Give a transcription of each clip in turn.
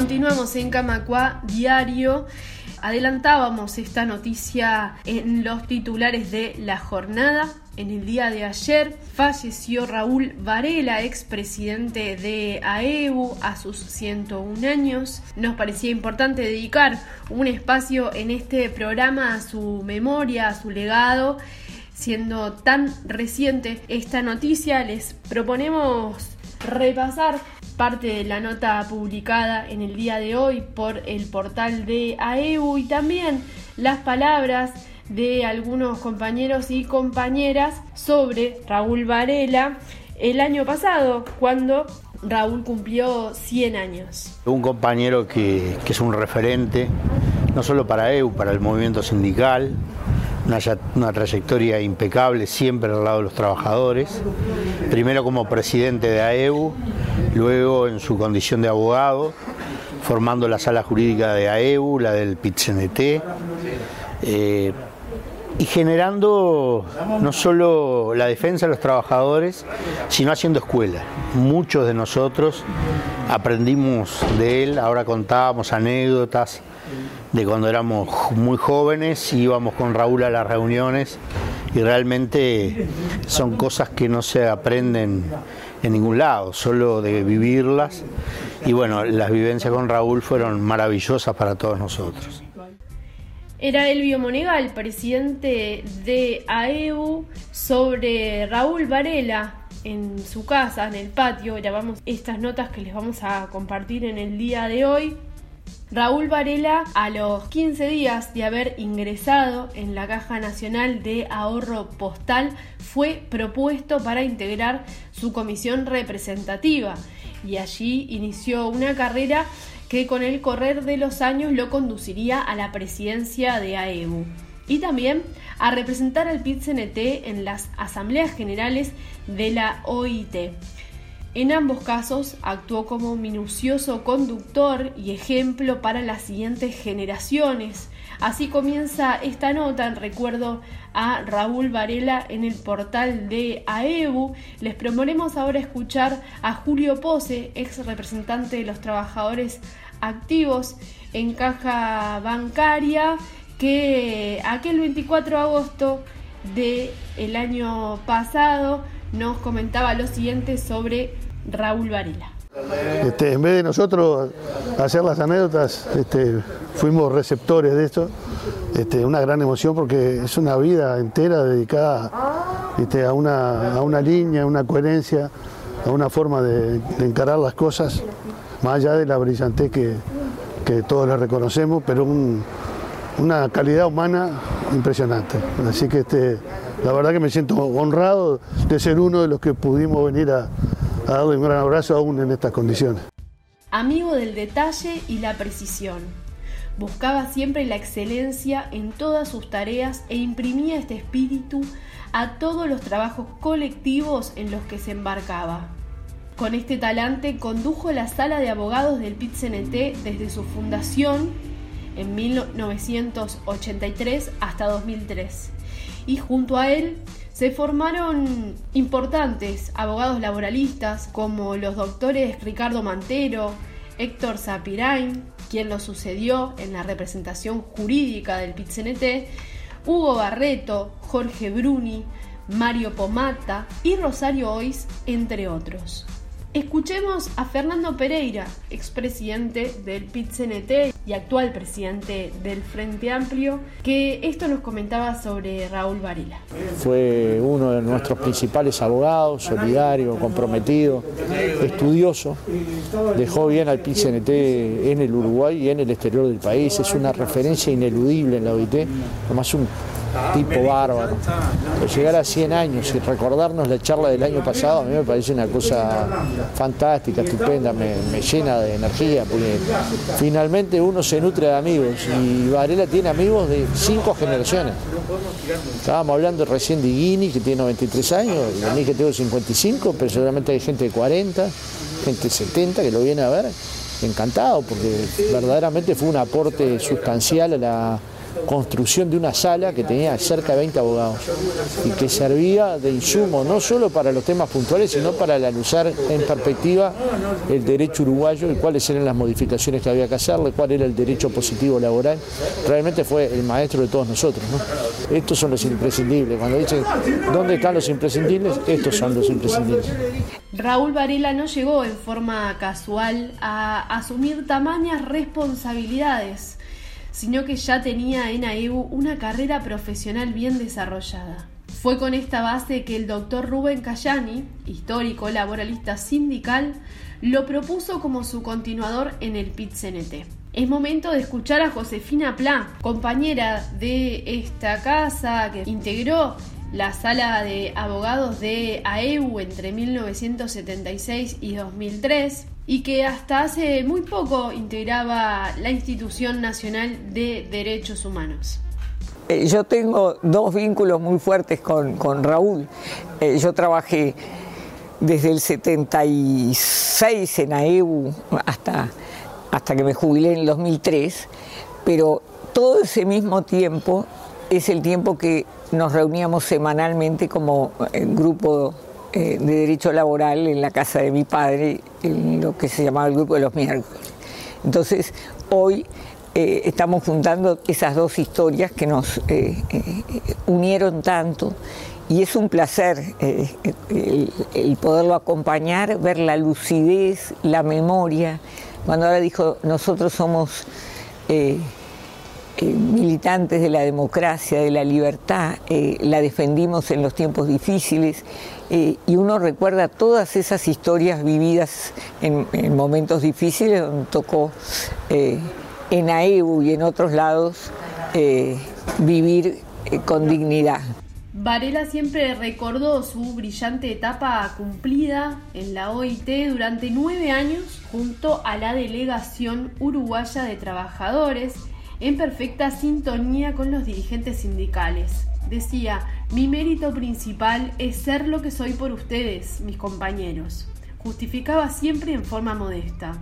Continuamos en Camacua Diario. Adelantábamos esta noticia en los titulares de la jornada. En el día de ayer falleció Raúl Varela, expresidente de AEU, a sus 101 años. Nos parecía importante dedicar un espacio en este programa a su memoria, a su legado. Siendo tan reciente esta noticia, les proponemos repasar parte de la nota publicada en el día de hoy por el portal de AEU y también las palabras de algunos compañeros y compañeras sobre Raúl Varela el año pasado, cuando Raúl cumplió 100 años. Un compañero que, que es un referente, no solo para AEU, para el movimiento sindical, una, trayectoria impecable siempre al lado de los trabajadores, primero como presidente de AEU, luego en su condición de abogado, formando la sala jurídica de AEU, la del PITCNT, eh, y generando no solo la defensa de los trabajadores, sino haciendo escuela. Muchos de nosotros aprendimos de él, ahora contábamos anécdotas de cuando éramos muy jóvenes, íbamos con Raúl a las reuniones y realmente son cosas que no se aprenden en ningún lado, solo de vivirlas. Y bueno, las vivencias con Raúl fueron maravillosas para todos nosotros. Era Elvio Monegal, presidente de AEU, sobre Raúl Varela en su casa, en el patio. Grabamos estas notas que les vamos a compartir en el día de hoy. Raúl Varela, a los 15 días de haber ingresado en la Caja Nacional de Ahorro Postal, fue propuesto para integrar su comisión representativa y allí inició una carrera que con el correr de los años lo conduciría a la presidencia de AEU y también a representar al pit en las asambleas generales de la OIT. En ambos casos actuó como minucioso conductor y ejemplo para las siguientes generaciones. Así comienza esta nota en recuerdo a Raúl Varela en el portal de AEBU. Les proponemos ahora escuchar a Julio Pose, ex representante de los trabajadores activos en caja bancaria, que aquel 24 de agosto del año pasado nos comentaba lo siguiente sobre Raúl Varela. Este, en vez de nosotros hacer las anécdotas, este, fuimos receptores de esto. Este, una gran emoción porque es una vida entera dedicada a, una, a una línea, a una coherencia, a una forma de, encarar las cosas, más allá de la brillantez que, que todos le reconocemos, pero una calidad humana impresionante. Así que este, la verdad que me siento honrado de ser uno de los que pudimos venir a, darle un gran abrazo aún en estas condiciones. Amigo del detalle y la precisión. Buscaba siempre la excelencia en todas sus tareas e imprimía este espíritu a todos los trabajos colectivos en los que se embarcaba. Con este talante condujo la sala de abogados del pit desde su fundación en 1983 hasta 2003 y junto a él se formaron importantes abogados laboralistas como los doctores Ricardo Mantero, Héctor Zapirain, quien lo sucedió en la representación jurídica del PITCNT, Hugo Barreto, Jorge Bruni, Mario Pomata y Rosario Ois, entre otros. Escuchemos a Fernando Pereira, expresidente del PIT-CNT y actual presidente del Frente Amplio, que esto nos comentaba sobre Raúl Varela. Fue uno de nuestros principales abogados, solidario, comprometido, estudioso. Dejó bien al PIT-CNT en el Uruguay y en el exterior del país. Es una referencia ineludible en la OIT, además un tipo bárbaro. llegar a 100 años y recordarnos la charla del año pasado a mí me parece una cosa fantástica, estupenda, me, llena de energía, porque finalmente uno se nutre de amigos y Varela tiene amigos de cinco generaciones. Estábamos hablando recién de Guini, que tiene 93 años, y a mí que tengo 55, pero seguramente hay gente de 40, gente de 70 que lo viene a ver encantado, porque verdaderamente fue un aporte sustancial a la construcción de una sala que tenía cerca de 20 abogados y que servía de insumo no solo para los temas puntuales, sino para analizar en perspectiva el derecho uruguayo y cuáles eran las modificaciones que había que hacerle, cuál era el derecho positivo laboral. Realmente fue el maestro de todos nosotros. Estos son los imprescindibles. Cuando dicen, ¿dónde están los imprescindibles? Estos son los imprescindibles. Raúl Varela no llegó en forma casual a asumir tamañas responsabilidades, sino que ya tenía en AEBU una carrera profesional bien desarrollada. Fue con esta base que el doctor Rubén Cayani, histórico laboralista sindical, lo propuso como su continuador en el PIT-CNT. Es momento de escuchar a Josefina Pla, compañera de esta casa que integró la sala de abogados de AEU entre 1976 y 2003 y que hasta hace muy poco integraba la Institución Nacional de Derechos Humanos. Eh, yo tengo dos vínculos muy fuertes con, Raúl. Eh, yo trabajé desde el 76 en AEU hasta, hasta que me jubilé en el 2003, pero todo ese mismo tiempo es el tiempo que nos reuníamos semanalmente como eh, grupo de derecho laboral en la casa de mi padre, lo que se llamaba el grupo de los miércoles. Entonces, hoy eh, estamos juntando esas dos historias que nos unieron tanto y es un placer el, poderlo acompañar, ver la lucidez, la memoria. Cuando ahora dijo, nosotros somos eh, militantes de la democracia, de la libertad, eh, la defendimos en los tiempos difíciles eh, y uno recuerda todas esas historias vividas en, momentos difíciles donde tocó en AEU y en otros lados vivir con dignidad. Varela siempre recordó su brillante etapa cumplida en la OIT durante nueve años junto a la delegación uruguaya de trabajadores en perfecta sintonía con los dirigentes sindicales. Decía, mi mérito principal es ser lo que soy por ustedes, mis compañeros. Justificaba siempre en forma modesta.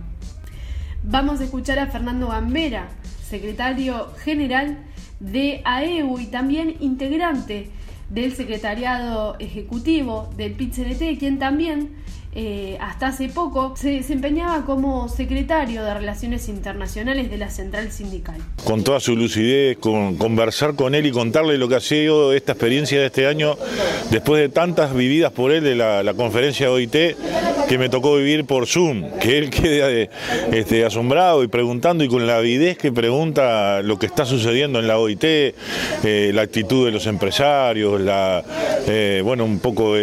Vamos a escuchar a Fernando Gambera, secretario general de AEU y también integrante del secretariado ejecutivo del pit quien también eh, hasta hace poco, se desempeñaba como secretario de Relaciones Internacionales de la Central Sindical. Con toda su lucidez, con conversar con él y contarle lo que ha sido esta experiencia de este año, después de tantas vividas por él de la, conferencia OIT que me tocó vivir por Zoom, que él quede este, asombrado y preguntando y con la avidez que pregunta lo que está sucediendo en la OIT, eh, la actitud de los empresarios, eh, bueno, un poco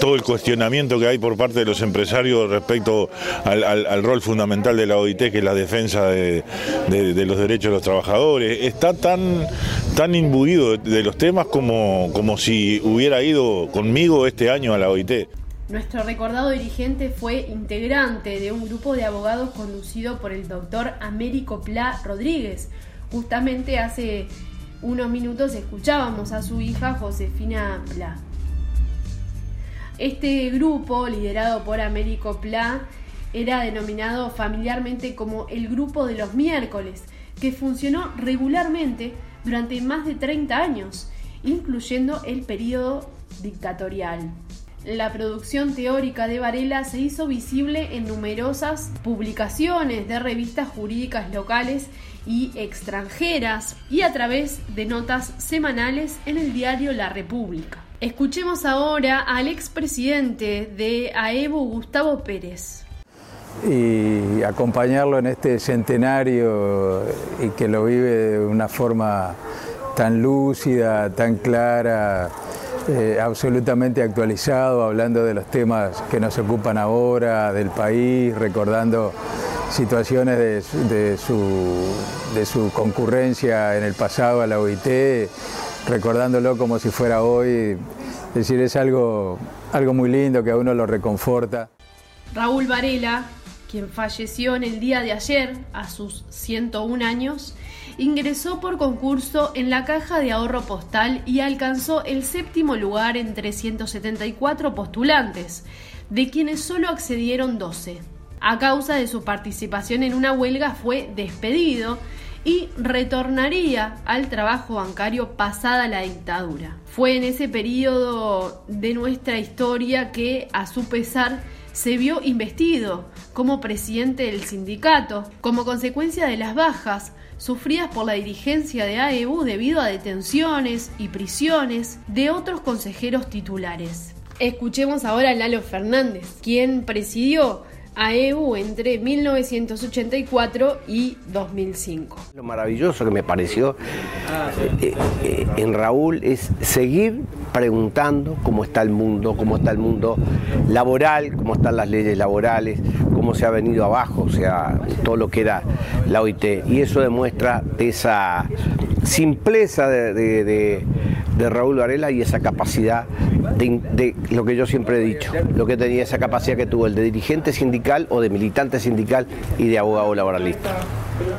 todo el cuestionamiento que hay por por parte de los empresarios respecto al, rol fundamental de la OIT, que es la defensa de, los derechos de los trabajadores. Está tan, tan imbuido de los temas como, como si hubiera ido conmigo este año a la OIT. Nuestro recordado dirigente fue integrante de un grupo de abogados conducido por el doctor Américo Pla Rodríguez. Justamente hace unos minutos escuchábamos a su hija Josefina Pla. Este grupo, liderado por Américo Pla, era denominado familiarmente como el Grupo de los Miércoles, que funcionó regularmente durante más de 30 años, incluyendo el periodo dictatorial. La producción teórica de Varela se hizo visible en numerosas publicaciones de revistas jurídicas locales y extranjeras y a través de notas semanales en el diario La República. Escuchemos ahora al expresidente de AEBO, Gustavo Pérez. Y acompañarlo en este centenario y que lo vive de una forma tan lúcida, tan clara, eh, absolutamente actualizado, hablando de los temas que nos ocupan ahora, del país, recordando situaciones de, su, de su concurrencia en el pasado a la OIT recordándolo como si fuera hoy. Es decir, es algo, algo muy lindo que a uno lo reconforta. Raúl Varela, quien falleció en el día de ayer a sus 101 años, ingresó por concurso en la caja de ahorro postal y alcanzó el séptimo lugar entre 174 postulantes, de quienes solo accedieron 12. A causa de su participación en una huelga fue despedido y retornaría al trabajo bancario pasada la dictadura. Fue en ese periodo de nuestra historia que, a su pesar, se vio investido como presidente del sindicato, como consecuencia de las bajas sufridas por la dirigencia de AEU debido a detenciones y prisiones de otros consejeros titulares. Escuchemos ahora a Lalo Fernández, quien presidió AEU entre 1984 y 2005. Lo maravilloso que me pareció eh, eh, en Raúl es seguir preguntando cómo está el mundo, cómo está el mundo laboral, cómo están las leyes laborales, cómo se ha venido abajo, o sea, todo lo que era la OIT. Y eso demuestra esa simpleza de, Raúl Varela y esa capacidad de, lo que yo siempre he dicho, lo que tenía esa capacidad que tuvo el de dirigente sindical o de militante sindical y de abogado laboralista.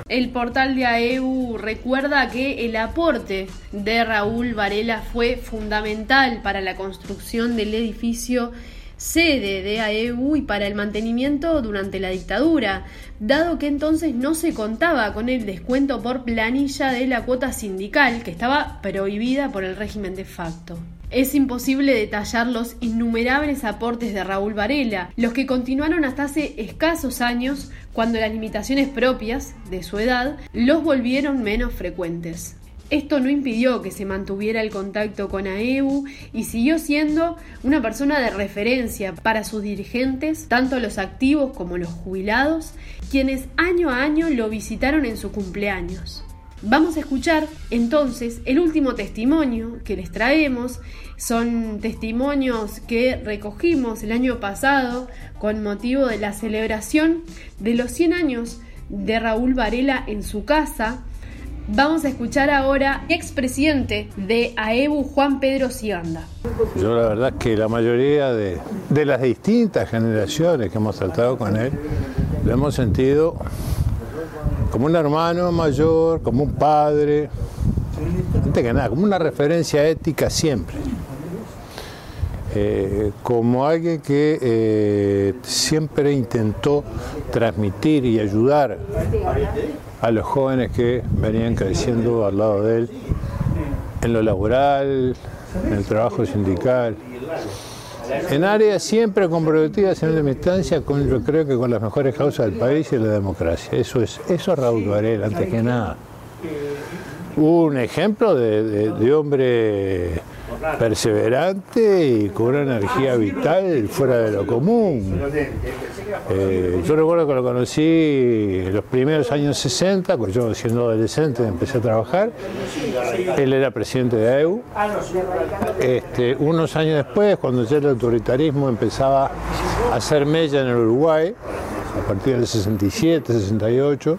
El portal de AEU recuerda que el aporte de Raúl Varela fue fundamental para la construcción del edificio sede de AEU y para el mantenimiento durante la dictadura, dado que entonces no se contaba con el descuento por planilla de la cuota sindical, que estaba prohibida por el régimen de facto. Es imposible detallar los innumerables aportes de Raúl Varela, los que continuaron hasta hace escasos años, cuando las limitaciones propias de su edad los volvieron menos frecuentes. Esto no impidió que se mantuviera el contacto con AEU y siguió siendo una persona de referencia para sus dirigentes, tanto los activos como los jubilados, quienes año a año lo visitaron en su cumpleaños. Vamos a escuchar entonces el último testimonio que les traemos. Son testimonios que recogimos el año pasado con motivo de la celebración de los 100 años de Raúl Varela en su casa Vamos a escuchar ahora expresidente de AEBU, Juan Pedro Siganda. Yo la verdad que la mayoría de, las distintas generaciones que hemos tratado con él, lo hemos sentido como un hermano mayor, como un padre, antes que nada, como una referencia ética siempre. Eh, como alguien que eh, siempre intentó transmitir y ayudar a los jóvenes que venían creciendo al lado de él en lo laboral, en el trabajo sindical, en áreas siempre comprometidas en última instancia con, yo creo que con las mejores causas del país y la democracia. Eso es, eso es Raúl Varela, antes que nada. Un ejemplo de hombre perseverante y con una energía vital fuera de lo común. Eh, yo recuerdo que lo conocí en los primeros años 60, cuando yo siendo adolescente empecé a trabajar. Él era presidente de AEU. Este, unos años después, cuando ya el autoritarismo empezaba a hacer mella en el Uruguay, a partir del 67, 68,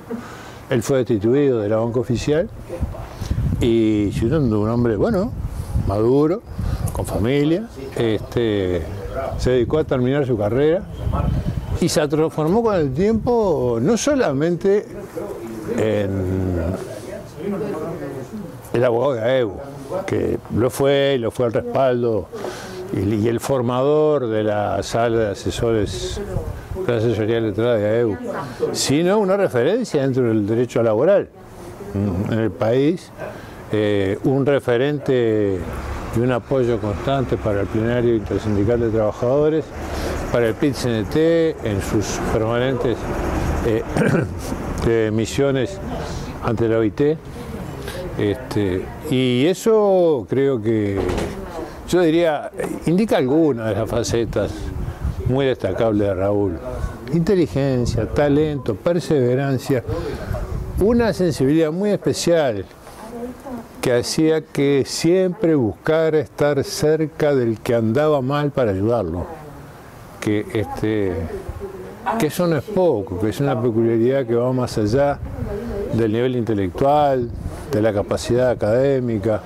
él fue destituido de la banca oficial y siendo un hombre, bueno, maduro, con familia, este, se dedicó a terminar su carrera y se transformó con el tiempo no solamente en el abogado de AEU, que lo fue, lo fue al respaldo y, el formador de la sala de asesores de asesoría letrada de AEU, sino una referencia dentro del derecho laboral en el país eh, un referente y un apoyo constante para el plenario intersindical de trabajadores, para el PIT-CNT en sus permanentes eh, misiones ante la OIT. Este, y eso creo que, yo diría, indica algunas de las facetas muy destacables de Raúl. Inteligencia, talento, perseverancia, una sensibilidad muy especial que hacía que siempre buscara estar cerca del que andaba mal para ayudarlo. Que, este, que eso no es poco, que es una peculiaridad que va más allá del nivel intelectual, de la capacidad académica,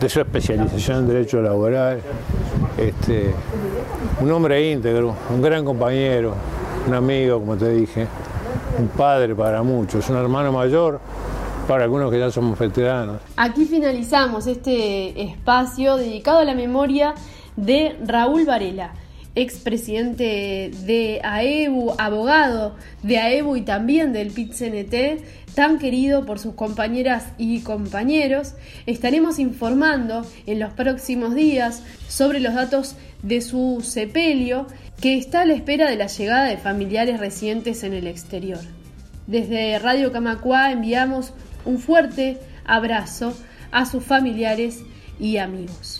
de su especialización en derecho laboral. Este, un hombre íntegro, un gran compañero, un amigo, como te dije, un padre para muchos, un hermano mayor para algunos que ya somos veteranos. Aquí finalizamos este espacio dedicado a la memoria de Raúl Varela, expresidente de AEBU, abogado de AEBU y también del PIT-CNT, tan querido por sus compañeras y compañeros. Estaremos informando en los próximos días sobre los datos de su sepelio, que está a la espera de la llegada de familiares residentes en el exterior. Desde Radio Camacua enviamos un fuerte abrazo a sus familiares y amigos.